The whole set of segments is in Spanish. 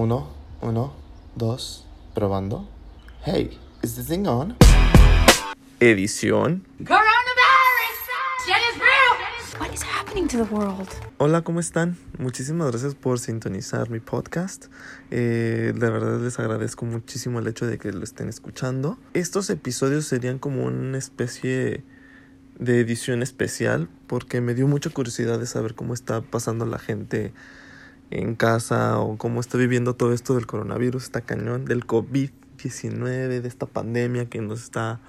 Uno, uno, dos, probando. Hey, is this thing on? Edición. Coronavirus! Shit is real! What is happening to the world? Hola, ¿cómo están? Muchísimas gracias por sintonizar mi podcast. Eh, de verdad les agradezco muchísimo el hecho de que lo estén escuchando. Estos episodios serían como una especie de edición especial porque me dio mucha curiosidad de saber cómo está pasando la gente en casa o cómo está viviendo todo esto del coronavirus, está cañón, del COVID-19, de esta pandemia que nos está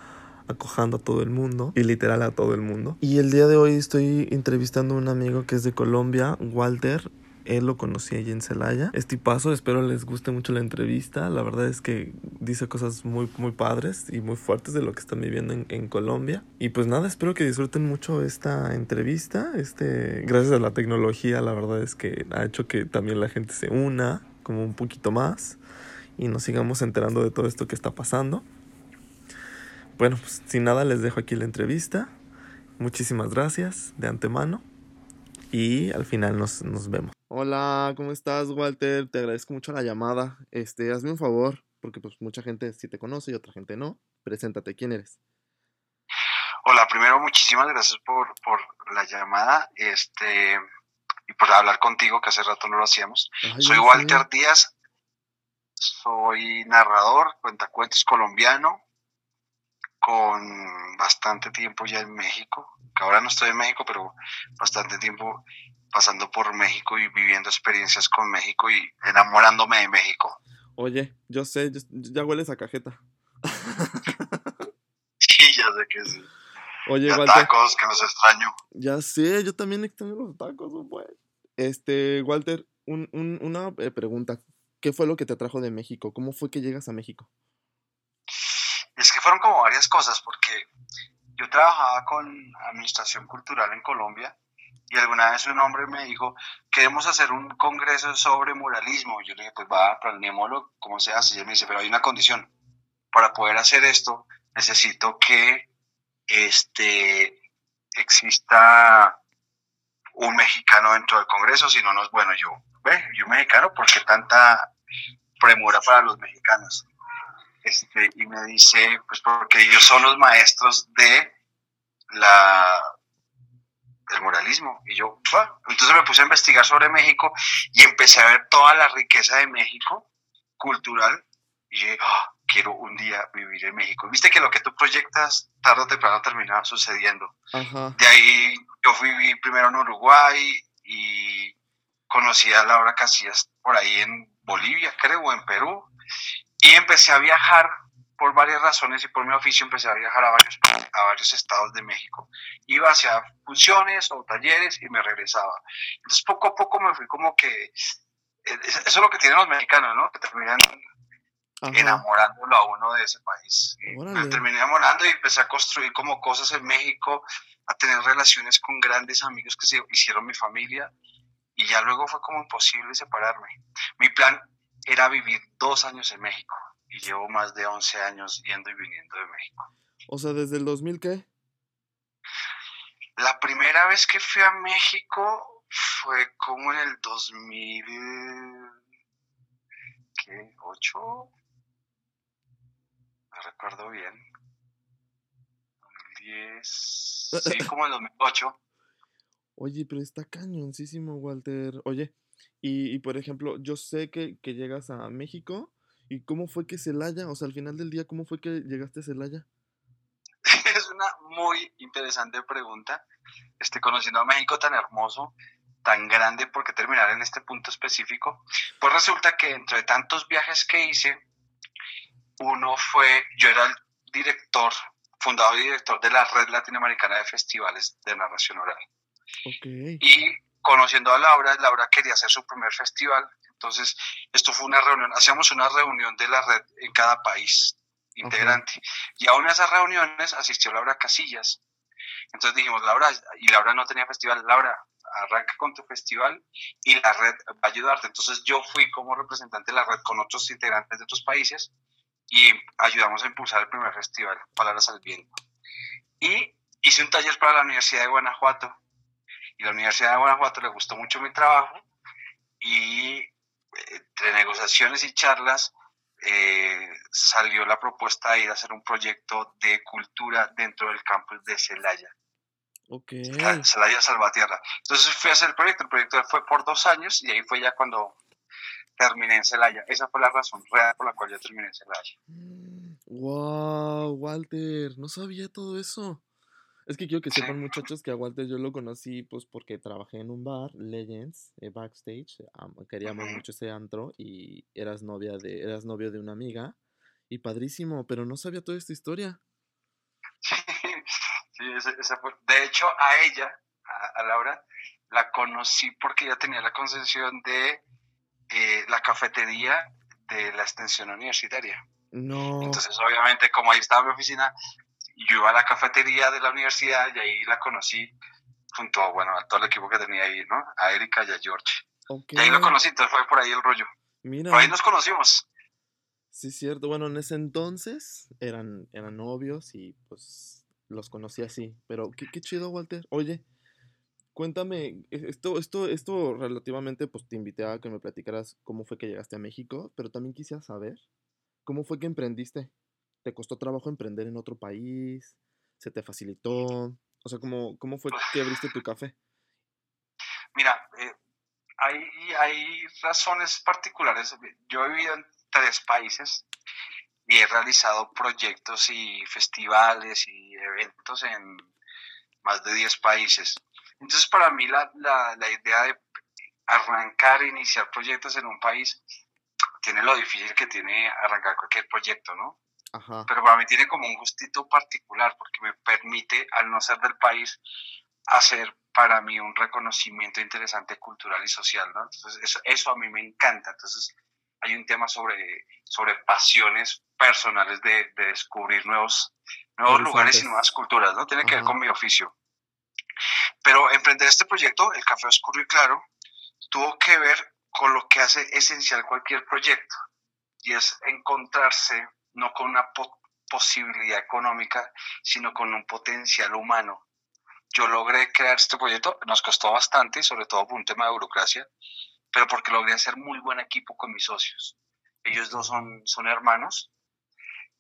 acojando a todo el mundo y literal a todo el mundo. Y el día de hoy estoy entrevistando a un amigo que es de Colombia, Walter. Él lo conocí allí en Celaya. Este paso, espero les guste mucho la entrevista. La verdad es que dice cosas muy, muy padres y muy fuertes de lo que están viviendo en, en Colombia. Y pues nada, espero que disfruten mucho esta entrevista. Este, gracias a la tecnología, la verdad es que ha hecho que también la gente se una como un poquito más y nos sigamos enterando de todo esto que está pasando. Bueno, pues sin nada les dejo aquí la entrevista. Muchísimas gracias de antemano y al final nos, nos vemos. Hola, ¿cómo estás, Walter? Te agradezco mucho la llamada. Este, hazme un favor, porque pues mucha gente sí te conoce y otra gente no. Preséntate, ¿quién eres? Hola, primero muchísimas gracias por, por la llamada este, y por hablar contigo, que hace rato no lo hacíamos. Ay, soy Walter. Díaz, soy narrador, cuentacuentos colombiano, con bastante tiempo ya en México, que ahora no estoy en México, pero bastante tiempo pasando por México y viviendo experiencias con México y enamorándome de México. Oye, yo sé, yo- ya hueles a cajeta. Sí, ya sé que sí. Oye, Walter. tacos, que los extraño. Ya sé, yo también extraño los tacos, buen. Este, Walter, un, un- una eh, pregunta. ¿Qué fue lo que te trajo de México? ¿Cómo fue que llegas a México? Es que fueron como varias cosas, porque yo trabajaba con administración cultural en Colombia y alguna vez un hombre me dijo, queremos hacer un congreso sobre muralismo. Yo le dije, pues va, planeémoslo, ¿cómo se hace? Y él me dice, pero hay una condición. Para poder hacer esto, necesito que este, exista un mexicano dentro del congreso, si no, no es bueno. Yo, ve, yo mexicano, ¿por qué tanta premura para los mexicanos? Este, y me dice, pues porque ellos son los maestros de la del muralismo. Y yo, entonces me puse a investigar sobre México y empecé a ver toda la riqueza de México cultural. Y "Ah, quiero un día vivir en México. Viste que lo que tú proyectas tarde o temprano termina sucediendo. De ahí yo fui viví primero en Uruguay y conocí a Laura Casillas por ahí en Bolivia, creo, o en Perú. Y empecé a viajar por varias razones y por mi oficio empecé a viajar a varios, a varios estados de México. Iba hacia funciones o talleres y me regresaba. Entonces poco a poco me fui como que... eh, Eso es lo que tienen los mexicanos, ¿no? Que terminan Ajá. enamorándolo a uno de ese país. Órale. Me terminé enamorando y empecé a construir como cosas en México, a tener relaciones con grandes amigos que se hicieron mi familia y ya luego fue como imposible separarme. Mi plan era vivir dos años en México y llevo más de 11 años yendo y viniendo de México. O sea, desde el 2000, ¿qué? La primera vez que fui a México fue como en el 2000... ¿Qué? ¿8? No recuerdo bien. 2010... Sí, como en 2008. Oye, pero está cañoncísimo, Walter. Oye, y, y por ejemplo, yo sé que, que llegas a México. ¿Y cómo fue que Celaya? O sea, al final del día, ¿cómo fue que llegaste a Celaya? Es una muy interesante pregunta. Este, conociendo a México tan hermoso, tan grande, ¿por qué terminar en este punto específico? Pues resulta que entre tantos viajes que hice, uno fue, yo era el director, fundador y director de la Red Latinoamericana de Festivales de Narración Oral. Ok. Y conociendo a Laura, Laura quería hacer su primer festival. Entonces, esto fue una reunión, hacíamos una reunión de la red en cada país integrante. Y a una de esas reuniones asistió Laura Casillas. Entonces dijimos, Laura, y Laura no tenía festival, Laura, arranca con tu festival y la red va a ayudarte. Entonces yo fui como representante de la red con otros integrantes de otros países y ayudamos a impulsar el primer festival, Palabras al Viento. Y hice un taller para la Universidad de Guanajuato y la Universidad de Guanajuato le gustó mucho mi trabajo y entre negociaciones y charlas, eh, salió la propuesta de ir a hacer un proyecto de cultura dentro del campus de Celaya. Ok. Celaya Salvatierra. Entonces fui a hacer el proyecto. El proyecto fue por dos años y ahí fue ya cuando terminé en Celaya. Esa fue la razón real por la cual yo terminé en Celaya. Wow, Walter, no sabía todo eso. Es que quiero que sepan muchachos que a Walter yo lo conocí pues porque trabajé en un bar, Legends, eh, backstage, queríamos mucho ese antro y eras novia de, eras novio de una amiga y padrísimo, pero no sabía toda esta historia. Sí, esa, fue. De hecho, a ella, a, Laura, la conocí porque ella tenía la concesión de eh, la cafetería de la extensión universitaria. No. Entonces, obviamente, como ahí estaba mi oficina, yo iba a la cafetería de la universidad y ahí la conocí junto a, bueno, a todo el equipo que tenía ahí, ¿no? A Erika y a George. Y ahí lo conocí, entonces fue por ahí el rollo. Mira. Por ahí nos conocimos. Sí, cierto. Bueno, en ese entonces eran, eran novios y pues los conocí así. Pero qué, qué chido, Walter. Oye, cuéntame, e, esto, esto, esto relativamente, pues te invité a que me platicaras cómo fue que llegaste a México, pero también quisiera saber cómo fue que emprendiste. ¿Te costó trabajo emprender en otro país? ¿Se te facilitó? O sea, ¿cómo, cómo fue que abriste tu café? Mira, eh, hay, hay razones particulares. Yo he vivido en tres países y he realizado proyectos y festivales y eventos en más de 10 países. Entonces, para mí la, la, la idea de arrancar e iniciar proyectos en un país tiene lo difícil que tiene arrancar cualquier proyecto, ¿no? Pero para mí tiene como un gustito particular porque me permite, al no ser del país, hacer para mí un reconocimiento interesante cultural y social, ¿no? Entonces, eso, eso a mí me encanta. Entonces, hay un tema sobre, sobre pasiones personales de, de descubrir nuevos, nuevos lugares y nuevas culturas, ¿no? Tiene que ver con mi oficio. Pero emprender este proyecto, el Café Oscuro y Claro, tuvo que ver con lo que hace esencial cualquier proyecto, y es encontrarse no con una posibilidad económica, sino con un potencial humano. Yo logré crear este proyecto, nos costó bastante, sobre todo por un tema de burocracia, pero porque logré hacer muy buen equipo con mis socios. Ellos dos son, son hermanos.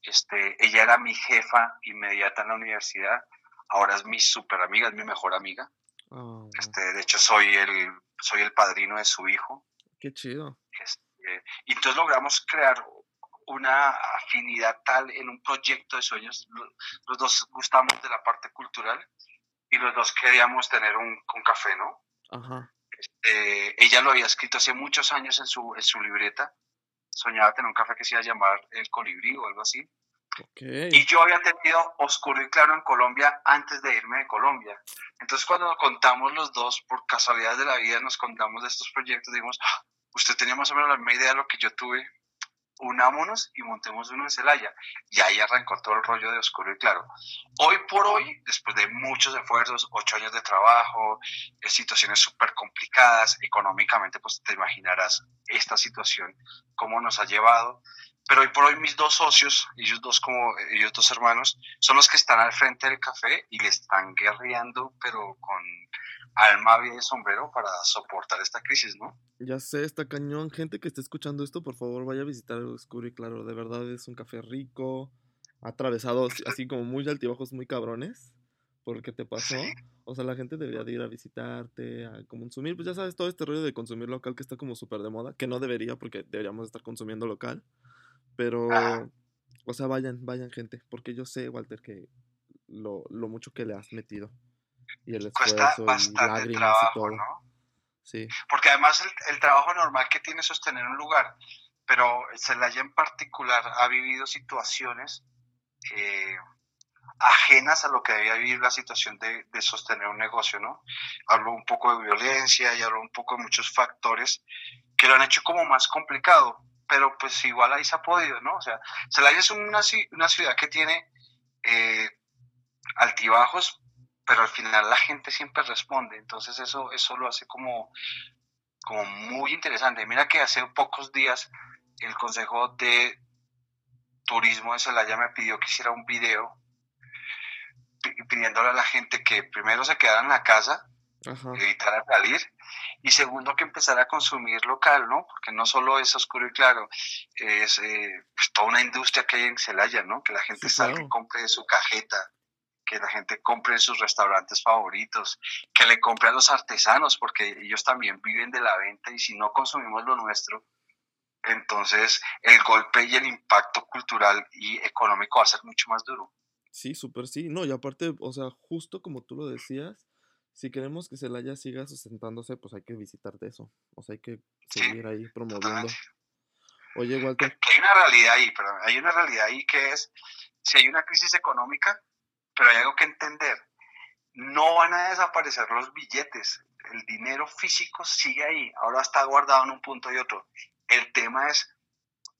Este, ella era mi jefa inmediata en la universidad, ahora es mi super amiga, es mi mejor amiga. Oh. Este, de hecho, soy el, soy el padrino de su hijo. Qué chido. Este, y entonces logramos crear una afinidad tal en un proyecto de sueños. Los dos gustamos de la parte cultural y los dos queríamos tener un, café, ¿no? Ajá. Este, ella lo había escrito hace muchos años en su, en su libreta. Soñaba tener un café que se iba a llamar El Colibrí o algo así. Okay. Y yo había tenido Oscuro y Claro en Colombia antes de irme de Colombia. Entonces cuando contamos los dos, por casualidad de la vida, nos contamos de estos proyectos, dijimos, ah, usted tenía más o menos la misma idea de lo que yo tuve unámonos y montemos uno en Celaya. Y ahí arrancó todo el rollo de Oscuro y Claro. Hoy por hoy, después de muchos esfuerzos, ocho años de trabajo, eh, situaciones súper complicadas, económicamente, pues te imaginarás esta situación, cómo nos ha llevado. Pero hoy por hoy mis dos socios, ellos dos como ellos dos hermanos, son los que están al frente del café y le están guerreando, pero con alma de sombrero para soportar esta crisis, ¿no? Ya sé, está cañón. Gente que esté escuchando esto, por favor, vaya a visitar el Oscuro y Claro. De verdad es un café rico, atravesado así como muy altibajos, muy cabrones. ¿Por qué te pasó. O sea, la gente debería de ir a visitarte, a consumir. Pues ya sabes, todo este rollo de consumir local que está como súper de moda. Que no debería porque deberíamos estar consumiendo local. Pero, o sea, vayan, vayan gente. Porque yo sé, Walter, que lo, lo mucho que le has metido y el Cuesta bastante trabajo, ¿no? Sí. Porque además el, trabajo normal que tiene es sostener un lugar, pero Celaya en particular ha vivido situaciones eh, ajenas a lo que debía vivir la situación de, de, sostener un negocio, ¿no? Hablo un poco de violencia y hablo un poco de muchos factores que lo han hecho como más complicado, pero pues igual ahí se ha podido, ¿no? O sea, Celaya es una, una ciudad que tiene eh, altibajos, pero al final la gente siempre responde, entonces eso, eso lo hace como, como muy interesante. Mira que hace pocos días el Consejo de Turismo de Celaya me pidió que hiciera un video pidiéndole a la gente que primero se quedara en la casa Ajá. evitar salir. Y segundo, que empezar a consumir local, ¿no? Porque no solo es oscuro y claro, es eh, pues, toda una industria que hay en Celaya, ¿no? Que la gente Sí, salga claro. y compre su cajeta, que la gente compre en sus restaurantes favoritos, que le compre a los artesanos, porque ellos también viven de la venta y si no consumimos lo nuestro, entonces el golpe y el impacto cultural y económico va a ser mucho más duro. Sí, súper sí. No, y aparte, o sea, justo como tú lo decías, si queremos que Celaya siga sustentándose, pues hay que visitar de eso. O sea, hay que Sí, seguir ahí promoviendo. Totalmente. Oye, Walter, que hay una realidad ahí, pero hay una realidad ahí que es, si hay una crisis económica, pero hay algo que entender, no van a desaparecer los billetes, el dinero físico sigue ahí, ahora está guardado en un punto y otro. El tema es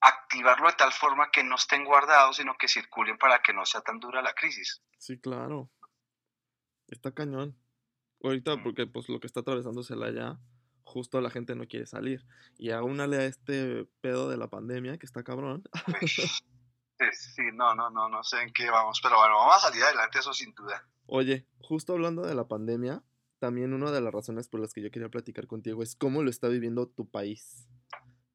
activarlo de tal forma que no estén guardados, sino que circulen para que no sea tan dura la crisis. sí, claro. Está cañón. Ahorita, porque pues lo que está atravesando Celaya, justo la gente no quiere salir. Y aúnale a este pedo de la pandemia, que está cabrón. Sí, no, no, no, no sé en qué vamos, pero bueno, vamos a salir adelante, eso sin duda. Oye, justo hablando de la pandemia, también una de las razones por las que yo quería platicar contigo es cómo lo está viviendo tu país.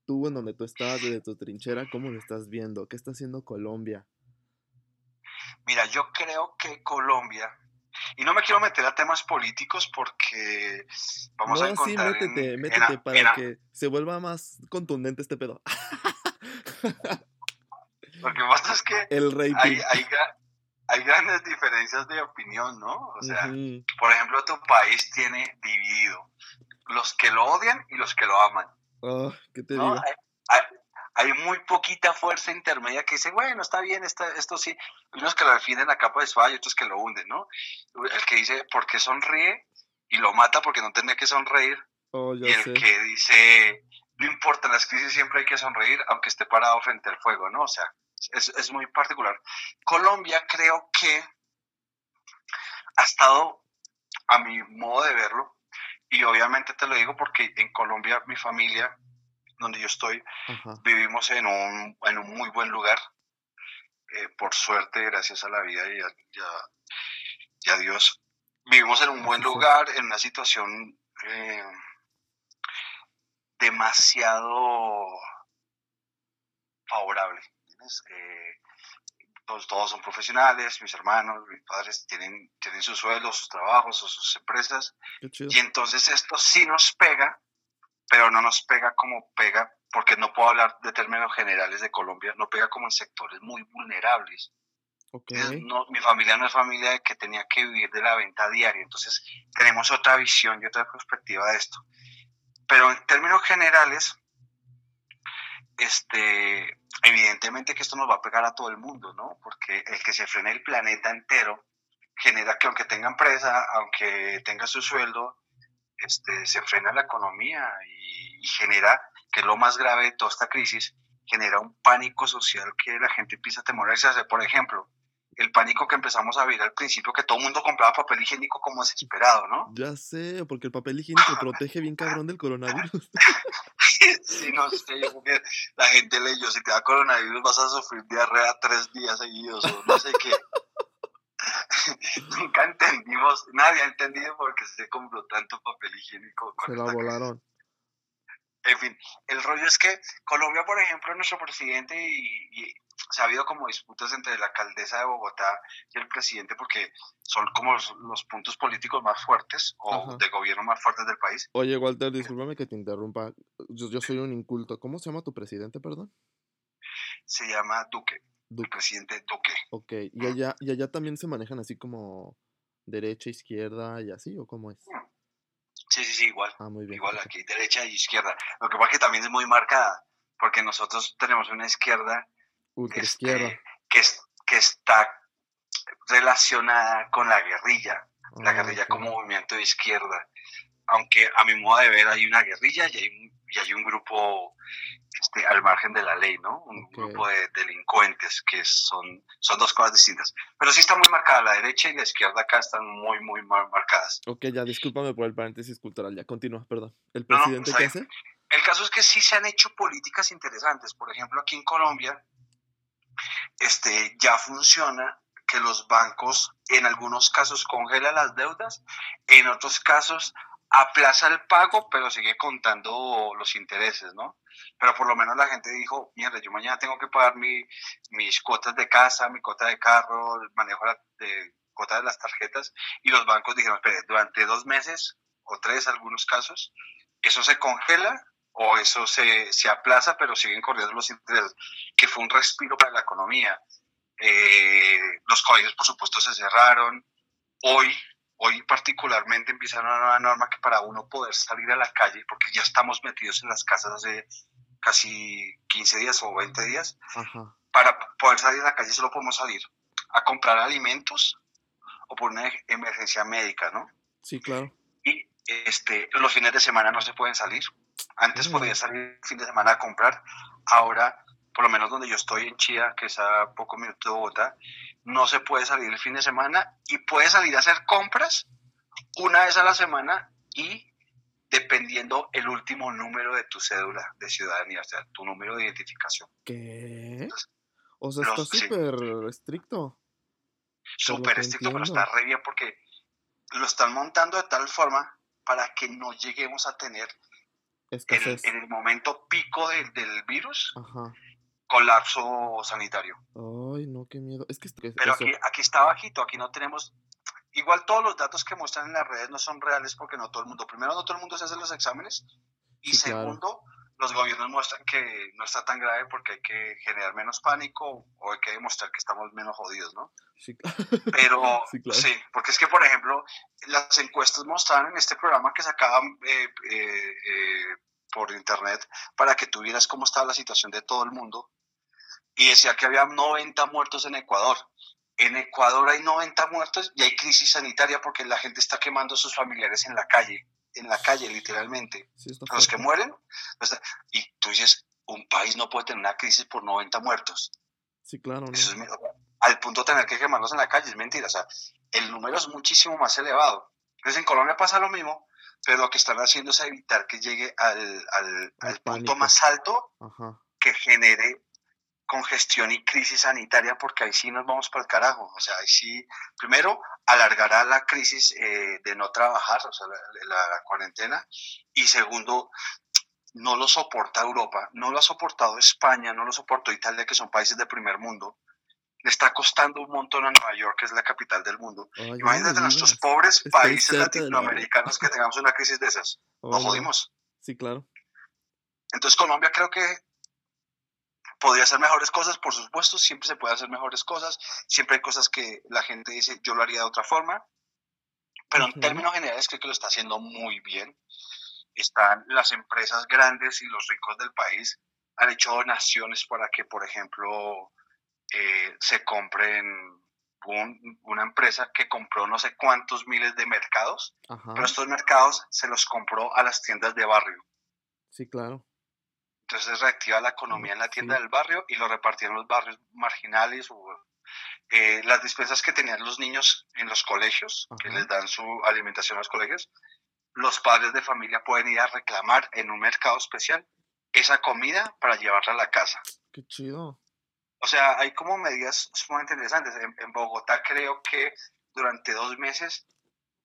Tú en donde tú estás, desde tu trinchera, ¿cómo lo estás viendo? ¿Qué está haciendo Colombia? Mira, yo creo que Colombia, y no me quiero meter a temas políticos porque vamos a No, sí, encontrar en- métete, en métete a- para en a- que se vuelva más contundente este pedo. Lo que pasa es que El rating. hay, hay, gra- hay grandes diferencias de opinión, ¿no? O sea, por ejemplo, tu país tiene dividido los que lo odian y los que lo aman, Ah, ¿Qué te ¿no? digo? Hay, hay- muy poquita fuerza intermedia que dice, bueno, está bien, está, esto sí. Unos que lo defienden a capa de espada y otros que lo hunden, ¿no? El que dice, ¿por qué sonríe? Y lo mata porque no tenía que sonreír. Oh, y el sé. que dice, no importa, en las crisis siempre hay que sonreír, aunque esté parado frente al fuego, ¿no? O sea, es, es muy particular. Colombia creo que ha estado, a mi modo de verlo, y obviamente te lo digo porque en Colombia, mi familia, donde yo estoy, Ajá. vivimos en un, en un muy buen lugar, eh, por suerte, gracias a la vida y a, y a- y a Dios. Vivimos en un buen lugar, en una situación eh, demasiado favorable. Eh, todos, todos son profesionales, mis hermanos, mis padres tienen, tienen sus sueldos, sus trabajos o sus empresas. Y entonces esto sí nos pega, pero no nos pega como pega, porque no puedo hablar de términos generales de Colombia, no pega como en sectores muy vulnerables. Ok. Entonces, no- mi familia no es familia que tenía que vivir de la venta diaria, entonces tenemos otra visión y otra perspectiva de esto. Pero en términos generales, este, evidentemente que esto nos va a pegar a todo el mundo, ¿no? Porque el que se frene el planeta entero genera que aunque tenga empresa, aunque tenga su sueldo, este, se frena la economía y, y genera, que es lo más grave de toda esta crisis, genera un pánico social que la gente empieza a temerse. Por ejemplo, el pánico que empezamos a vivir al principio, que todo el mundo compraba papel higiénico como desesperado, ¿no? Ya sé, porque el papel higiénico protege bien cabrón del coronavirus. sí, no sé, yo creo que la gente leyó, si te da coronavirus vas a sufrir diarrea tres días seguidos o no sé qué. Nunca entendimos, nadie ha entendido por qué se compró tanto papel higiénico. Se la crisis. volaron. En fin, el rollo es que Colombia, por ejemplo, nuestro presidente y, y se ha habido como disputas entre la alcaldesa de Bogotá y el presidente porque son como los, los puntos políticos más fuertes o Ajá. de gobierno más fuertes del país. Oye, Walter, discúlpame que te interrumpa. Yo, yo soy un inculto. ¿Cómo se llama tu presidente, perdón? Se llama Duque, Duque. presidente Duque. Ok. ¿Y allá, ¿Y allá también se manejan así como derecha, izquierda y así? ¿O cómo es? Sí, sí, sí, igual. Ah, muy bien. Igual aquí, derecha y izquierda. Lo que pasa es que también es muy marcada, porque nosotros tenemos una izquierda Ultra este, izquierda. que, es, que está relacionada con la guerrilla, la Ah, guerrilla como movimiento de izquierda. Aunque a mi modo de ver hay una guerrilla y hay un, y hay un grupo este, al margen de la ley, ¿no? Un grupo de delincuentes que son, son dos cosas distintas. Pero sí está muy marcada, la derecha y la izquierda acá están muy, muy mar- marcadas. Ok, ya, discúlpame por el paréntesis cultural. Ya, continúa, perdón. ¿El No, no, presidente qué hace? El caso es que sí se han hecho políticas interesantes. Por ejemplo, aquí en Colombia este, ya funciona que los bancos en algunos casos congelan las deudas, en otros casos aplaza el pago, pero sigue contando los intereses, ¿no? Pero por lo menos la gente dijo, mierda, yo mañana tengo que pagar mi, mis cuotas de casa, mi cuota de carro, manejo de cuota de las tarjetas, y los bancos dijeron, espere, durante dos meses o tres algunos casos, eso se congela o eso se, se aplaza, pero siguen corriendo los intereses, que fue un respiro para la economía. Eh, los colegios, por supuesto, se cerraron. Hoy Hoy particularmente empieza una nueva norma que para uno poder salir a la calle, porque ya estamos metidos en las casas hace casi 15 días o 20 días, para poder salir a la calle solo podemos salir a comprar alimentos o por una emergencia médica, ¿no? Sí, claro. Y este, los fines de semana no se pueden salir. Antes podía salir el fin de semana a comprar, ahora, por lo menos donde yo estoy en Chía, que es a poco minuto de Bogotá, no se puede salir el fin de semana y puede salir a hacer compras una vez a la semana y dependiendo el último número de tu cédula de ciudadanía, o sea, tu número de identificación. ¿Qué? o sea, está súper estricto. Súper estricto, pero está re bien porque lo están montando de tal forma para que no lleguemos a tener en, en, el momento pico del virus Ajá colapso sanitario. Ay, no, qué miedo. Es que, Pero aquí, aquí está bajito, aquí no tenemos... Igual todos los datos que muestran en las redes no son reales porque no todo el mundo, primero no todo el mundo se hace los exámenes y segundo, los gobiernos muestran que no está tan grave porque hay que generar menos pánico o hay que demostrar que estamos menos jodidos, ¿no? Sí, Pero sí, porque es que, por ejemplo, las encuestas mostraron en este programa que sacaban eh, eh, eh, por internet para que tuvieras cómo estaba la situación de todo el mundo y decía que había 90 muertos en Ecuador. En Ecuador hay 90 muertos y hay crisis sanitaria porque la gente está quemando a sus familiares en la calle, en la calle literalmente. los que mueren. Y tú dices, un país no puede tener una crisis por 90 muertos. Sí, claro. al punto de tener que quemarlos en la calle, es mentira. O sea, el número es muchísimo más elevado. Entonces en Colombia pasa lo mismo, pero lo que están haciendo es evitar que llegue al, al, punto más alto que genere congestión y crisis sanitaria, porque ahí sí nos vamos para el carajo. O sea, ahí sí, primero, alargará la crisis eh, de no trabajar, o sea, la, cuarentena, y segundo, no lo soporta Europa, no lo ha soportado España, no lo soportó Italia, que son países de primer mundo. Le está costando un montón a Nueva York, que es la capital del mundo. Imagínate nuestros pobres países latinoamericanos que tengamos una crisis de esas. Nos jodimos. Sí, claro. Entonces Colombia creo que podría hacer mejores cosas, por supuesto, siempre se puede hacer mejores cosas, siempre hay cosas que la gente dice, yo lo haría de otra forma, pero en términos generales creo que lo está haciendo muy bien. Están las empresas grandes y los ricos del país han hecho donaciones para que, por ejemplo, eh, se compren una empresa que compró no sé cuántos miles de mercados, pero estos mercados se los compró a las tiendas de barrio. Sí, claro. Entonces reactiva la economía en la tienda del barrio y lo repartieron los barrios marginales o eh, las despensas que tenían los niños en los colegios, que les dan su alimentación a los colegios, los padres de familia pueden ir a reclamar en un mercado especial esa comida para llevarla a la casa. Qué chido. O sea, hay como medidas sumamente interesantes. en Bogotá creo que durante dos meses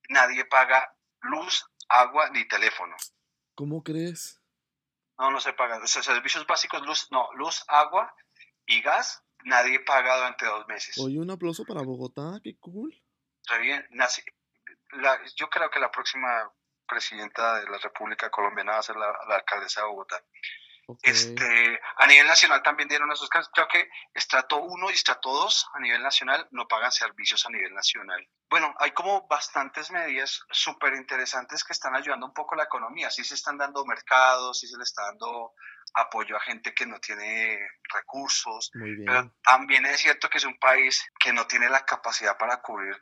nadie paga luz, agua ni teléfono. ¿Cómo crees? No, no se paga. servicios básicos, luz, no, luz, agua y gas, nadie paga durante dos meses. Oye, un aplauso para Bogotá, qué cool. bien, yo creo que la próxima presidenta de la República Colombiana va a ser la alcaldesa de Bogotá. Este, a nivel nacional también dieron esos casos. Creo que estrato 1 y estrato 2 a nivel nacional no pagan servicios a nivel nacional. Bueno, hay como bastantes medidas súper interesantes que están ayudando un poco la economía. Sí se están dando mercados, sí se le está dando apoyo a gente que no tiene recursos. Pero también es cierto que es un país que no tiene la capacidad para cubrir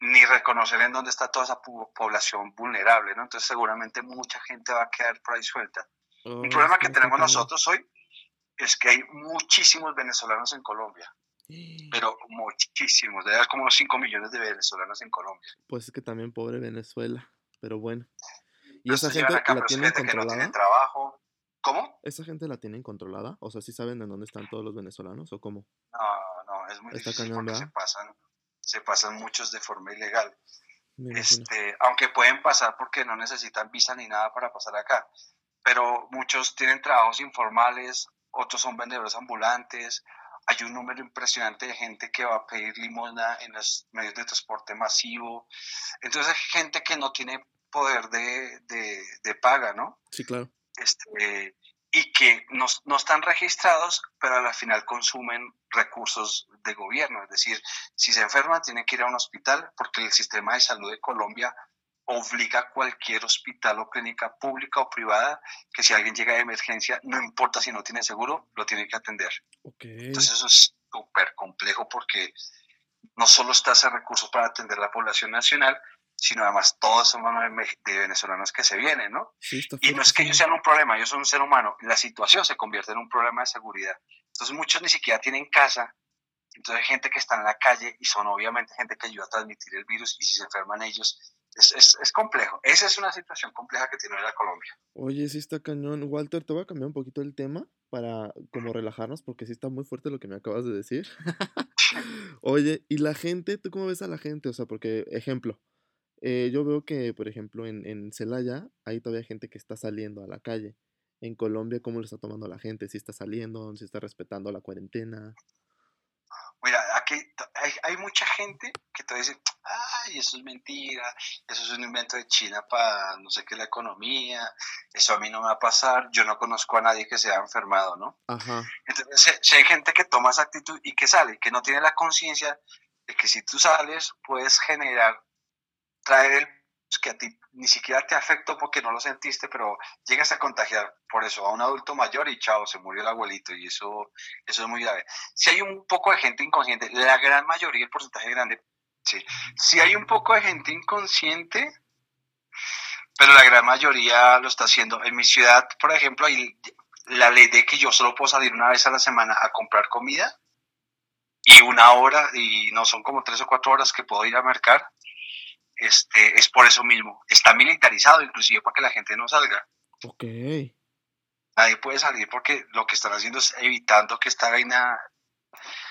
ni reconocer en dónde está toda esa población vulnerable, ¿no? Entonces seguramente mucha gente va a quedar por ahí suelta. Un problema que tenemos nosotros hoy es que hay muchísimos venezolanos en Colombia. Pero muchísimos, debe haber como 5 millones de venezolanos en Colombia. Pues es que también pobre Venezuela, pero bueno. ¿Y esa gente la tienen controlada? trabajo. ¿Cómo? ¿Esa gente la tienen controlada? O sea, ¿sí saben en dónde están todos los venezolanos o cómo? No, no, es muy difícil porque se pasan, se pasan muchos de forma ilegal. Este, aunque pueden pasar porque no necesitan visa ni nada para pasar acá. Pero muchos tienen trabajos informales, otros son vendedores ambulantes. Hay un número impresionante de gente que va a pedir limosna en los medios de transporte masivo. Entonces, hay gente que no tiene poder de, de, de paga, ¿no? Sí, claro. este, y que no, no están registrados, pero al final consumen recursos de gobierno. Es decir, si se enferman, tienen que ir a un hospital porque el sistema de salud de Colombia obliga a cualquier hospital o clínica pública o privada que si alguien llega de emergencia, no importa si no tiene seguro, lo tiene que atender. Ok. Entonces eso es súper complejo porque no solo está ese recurso para atender la población nacional, sino además todos somos de venezolanos que se vienen, ¿no? Sí, Y no es que ellos sean un problema, ellos son un ser humano. La situación se convierte en un problema de seguridad. Entonces muchos ni siquiera tienen casa. Entonces hay gente que está en la calle y son obviamente gente que ayuda a transmitir el virus y si se enferman ellos, es, es, es complejo. Esa es una situación compleja que tiene la Colombia. Oye, sí está cañón. Walter, te voy a cambiar un poquito el tema para como relajarnos porque sí está muy fuerte lo que me acabas de decir. Oye, ¿y la gente? ¿Tú cómo ves a la gente? O sea, porque, ejemplo, eh, yo veo que, por ejemplo, en, en Celaya hay todavía gente que está saliendo a la calle. En Colombia, ¿cómo lo está tomando la gente? ¿Si está saliendo? ¿Si está respetando la cuarentena? Mira, aquí hay, hay mucha gente que te dice, ay, eso es mentira, eso es un invento de China para no sé qué la economía, eso a mí no me va a pasar, yo no conozco a nadie que se haya enfermado, ¿no? Ajá. Entonces, si- hay gente que toma esa actitud y que sale, que no tiene la conciencia de que si tú sales puedes generar, traer el que a ti ni siquiera te afectó porque no lo sentiste, pero llegas a contagiar por eso a un adulto mayor y chao, se murió el abuelito y eso, eso es muy grave. Si hay un poco de gente inconsciente, la gran mayoría, el porcentaje grande, sí. Si hay un poco de gente inconsciente, pero la gran mayoría lo está haciendo. En mi ciudad, por ejemplo, hay la ley de que yo solo puedo salir una vez a la semana a comprar comida y una hora, y no son como tres o cuatro horas que puedo ir a mercar, este, es por eso mismo. Está militarizado inclusive para que la gente no salga. Ok. Nadie puede salir porque lo que están haciendo es evitando que esta vaina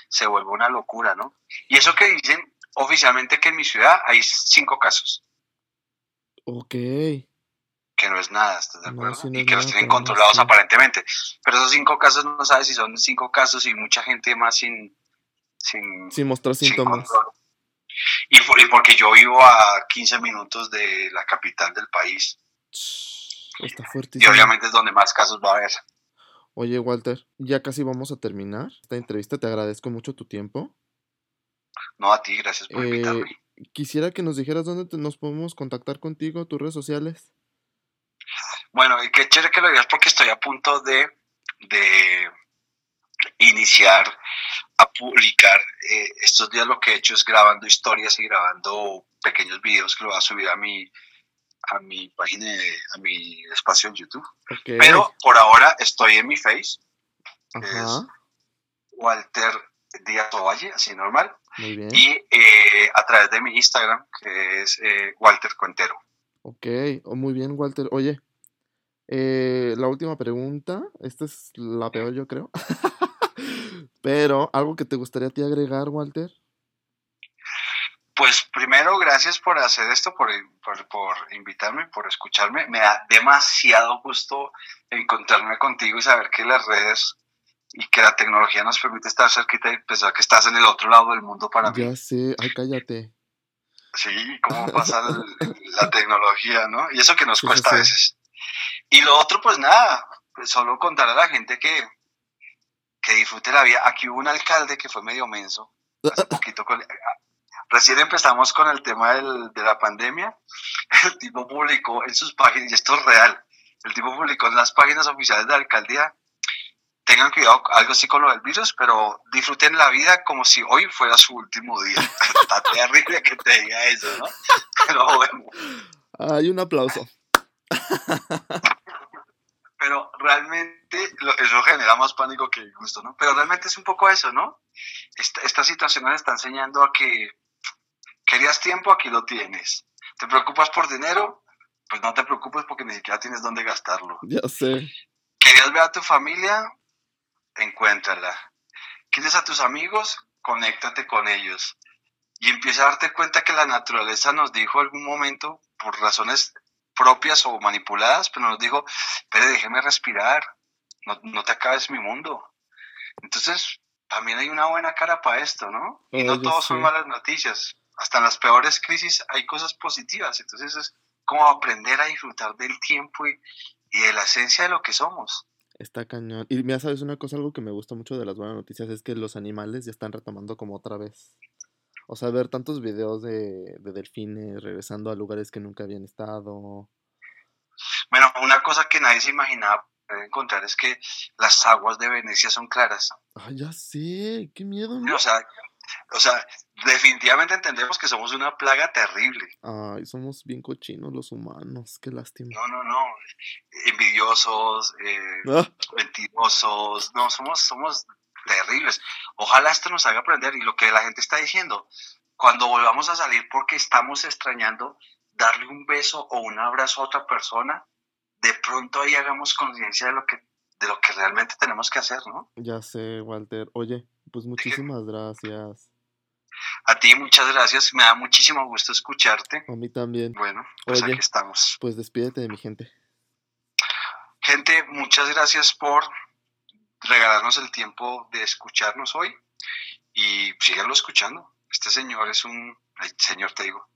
se vuelva una locura, ¿no? Y eso que dicen oficialmente que en mi ciudad hay cinco casos, Ok. que no es nada, ¿estás de No, acuerdo? no y que los tienen controlados aparentemente. Pero esos cinco casos no sabes si son cinco casos y mucha gente más sin... sin Sin mostrar sin síntomas. control. Y, y porque yo vivo a 15 minutos de la capital del país. Está Y fuertísimo. obviamente es donde más casos va a haber. Oye, Walter, ya casi vamos a terminar esta entrevista. Te agradezco mucho tu tiempo. No a ti, gracias por Eh, invitarme. quisiera que nos dijeras dónde te- nos podemos contactar contigo, tus redes sociales. Bueno, y qué chévere que lo digas porque estoy a punto de, de iniciar a publicar. eh, estos días lo que he hecho es grabando historias y grabando pequeños videos que lo voy a subir a mi, a mi página, de- a mi espacio en YouTube. Ok. Pero por ahora estoy en mi face, Ajá. Walter Díaz Ovalle, así normal. Muy bien. y eh, a través de mi Instagram, que es eh, Walter Cuentero. Ok. oh, muy bien, Walter. Oye, eh, la última pregunta. Esta es la peor, yo creo. Pero, ¿algo que te gustaría a ti agregar, Walter? Pues primero, gracias por hacer esto, por, por, por invitarme, por escucharme. Me da demasiado gusto encontrarme contigo y saber que las redes y que la tecnología nos permite estar cerquita y pensar que estás en el otro lado del mundo para mí. Ya sé. Ay, cállate. Sí, cómo pasa el- la tecnología, ¿no? Y eso que nos Sí, sí, cuesta a veces. Y lo otro, pues nada, pues solo contar a la gente que, que disfrute la vida. Aquí hubo un alcalde que fue medio menso, hace poquito con- Recién empezamos con el tema del- de la pandemia. El tipo publicó en sus páginas, y esto es real, el tipo publicó en las páginas oficiales de la alcaldía, tengan cuidado, algo así con lo del virus, pero disfruten la vida como si hoy fuera su último día. Está terrible que te diga eso, ¿no? Pero bueno, Ay, un aplauso. pero realmente eso genera más pánico que gusto, ¿no? Pero realmente es un poco eso, ¿no? Esta, esta situación nos está enseñando a que querías tiempo, aquí lo tienes. ¿Te preocupas por dinero? Pues no te preocupes porque ni siquiera tienes dónde gastarlo. Ya sé. ¿Querías ver a tu familia? Encuéntrala. ¿Quieres a tus amigos? Conéctate con ellos. y empieza a darte cuenta que la naturaleza nos dijo en algún momento, por razones propias o manipuladas, pero nos dijo, pero déjeme respirar, no, no te acabes mi mundo. Entonces, también hay una buena cara para esto, ¿no? Y no Oye, todos son malas noticias. Hasta en las peores crisis hay cosas positivas. Entonces es como aprender a disfrutar del tiempo y, y de la esencia de lo que somos. Está cañón. Y mira, sabes una cosa, algo que me gusta mucho de las buenas noticias es que los animales ya están retomando como otra vez. O sea, ver tantos videos de, de delfines regresando a lugares que nunca habían estado. Bueno, una cosa que nadie se imaginaba encontrar es que las aguas de Venecia son claras. Ay, ya sé, qué miedo, ¿no? O sea, o sea, definitivamente entendemos que somos una plaga terrible. Ay, somos bien cochinos los humanos, qué lástima. No, no, no. Envidiosos, eh, Ah, mentirosos, no, somos, somos terribles. Ojalá esto nos haga aprender y lo que la gente está diciendo, cuando volvamos a salir porque estamos extrañando darle un beso o un abrazo a otra persona, de pronto ahí hagamos conciencia de lo que de lo que realmente tenemos que hacer, ¿no? ya sé, Walter. Oye, pues muchísimas gracias. A ti muchas gracias, me da muchísimo gusto escucharte. A mí también. Bueno, pues Oye. aquí estamos. Pues despídete de mi gente. Gente, muchas gracias por regalarnos el tiempo de escucharnos hoy y síganlo escuchando. Este señor es un... ay, señor, te digo.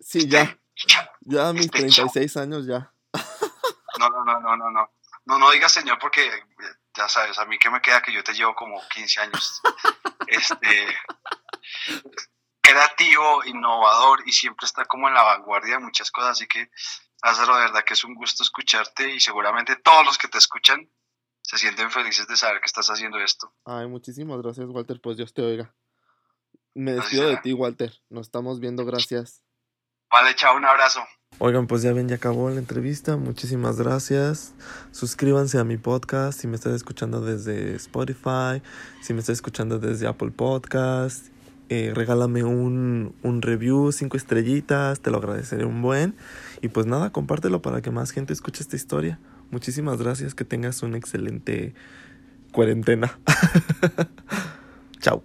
Sí, ya, Ya. ya a mis este chavo. 36 años ya. No, no, no, no, no, no. No, no digas señor porque eh, ya sabes, a mí que me queda que yo te llevo como 15 años. Este creativo, innovador y siempre está como en la vanguardia de muchas cosas, así que Lázaro, de verdad que es un gusto escucharte y seguramente todos los que te escuchan se sienten felices de saber que estás haciendo esto. Ay, muchísimas gracias, Walter. Pues Dios te oiga. Me despido de ti, Walter. Nos estamos viendo, gracias. Vale, chao, un abrazo. Oigan, pues ya ven, ya acabó la entrevista. Muchísimas gracias. Suscríbanse a mi podcast si me estás escuchando desde Spotify, si me estás escuchando desde Apple Podcast. Eh, regálame un, un review, cinco estrellitas, te lo agradeceré un buen. Y pues nada, compártelo para que más gente escuche esta historia. Muchísimas gracias, que tengas una excelente cuarentena. Chao.